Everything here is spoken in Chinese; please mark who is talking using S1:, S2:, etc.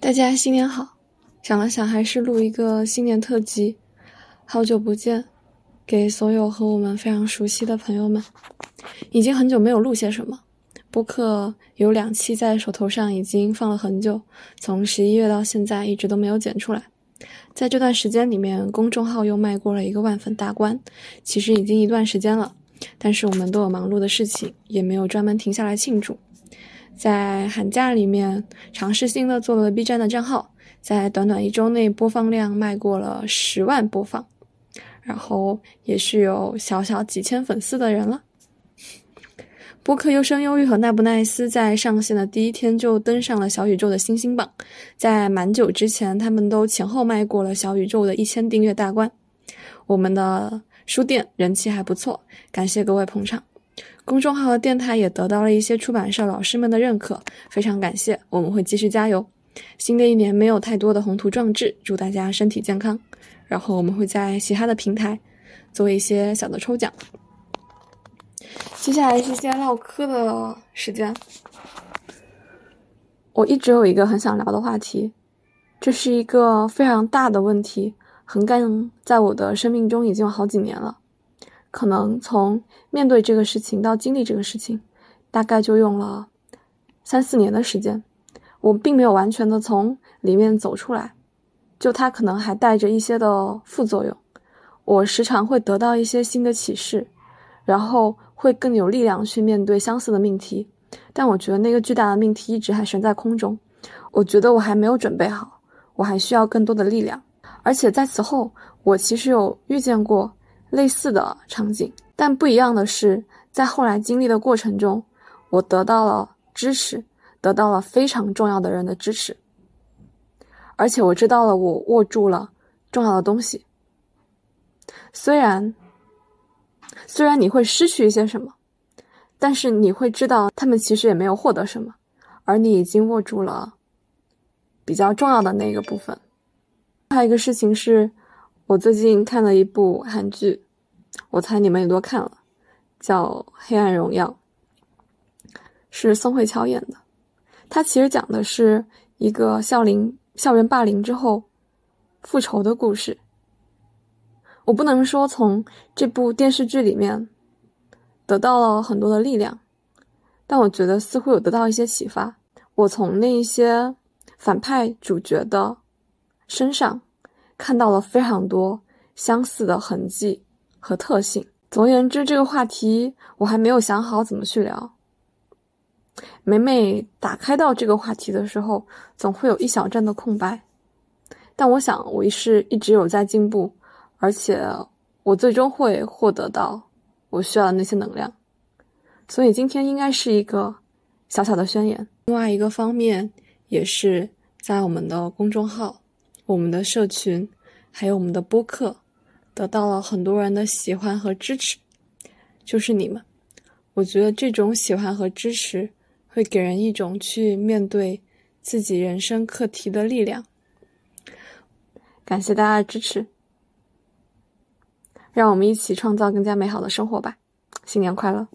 S1: 大家新年好！想了想，还是录一个新年特辑。好久不见，给所有和我们非常熟悉的朋友们，已经很久没有录些什么。播客有两期在手头上，已经放了很久，从十一月到现在一直都没有剪出来。在这段时间里面，公众号又迈过了一个万粉大关，其实已经一段时间了，但是我们都有忙碌的事情，也没有专门停下来庆祝。在寒假里面，尝试性的做了 B 站的账号，在短短一周内播放量迈过了十万播放，然后也是有小小几千粉丝的人了。播客优生忧郁和奈不奈斯在上线的第一天就登上了小宇宙的星星榜，在蛮久之前，他们都前后迈过了小宇宙的一千订阅大关。我们的书店人气还不错，感谢各位捧场。公众号和电台也得到了一些出版社老师们的认可，非常感谢，我们会继续加油。新的一年没有太多的宏图壮志，祝大家身体健康。然后我们会在其他的平台做一些小的抽奖。接下来是些唠嗑的时间。我一直有一个很想聊的话题，这是一个非常大的问题，横亘在我的生命中已经有好几年了。可能从面对这个事情到经历这个事情，大概就用了三四年的时间。我并没有完全的从里面走出来，就它可能还带着一些的副作用。我时常会得到一些新的启示，然后会更有力量去面对相似的命题。但我觉得那个巨大的命题一直还悬在空中。我觉得我还没有准备好，我还需要更多的力量。而且在此后，我其实有遇见过。类似的场景，但不一样的是，在后来经历的过程中，我得到了支持，得到了非常重要的人的支持，而且我知道了我握住了重要的东西。虽然，虽然你会失去一些什么，但是你会知道他们其实也没有获得什么，而你已经握住了比较重要的那个部分。还有一个事情是。我最近看了一部韩剧，我猜你们也都看了，叫《黑暗荣耀》，是宋慧乔演的。它其实讲的是一个校龄校园霸凌之后复仇的故事。我不能说从这部电视剧里面得到了很多的力量，但我觉得似乎有得到一些启发。我从那一些反派主角的身上。看到了非常多相似的痕迹和特性。总而言之，这个话题我还没有想好怎么去聊。每每打开到这个话题的时候，总会有一小阵的空白。但我想，我是一直有在进步，而且我最终会获得到我需要的那些能量。所以今天应该是一个小小的宣言。另外一个方面，也是在我们的公众号。我们的社群，还有我们的播客，得到了很多人的喜欢和支持，就是你们。我觉得这种喜欢和支持，会给人一种去面对自己人生课题的力量。感谢大家的支持，让我们一起创造更加美好的生活吧！新年快乐！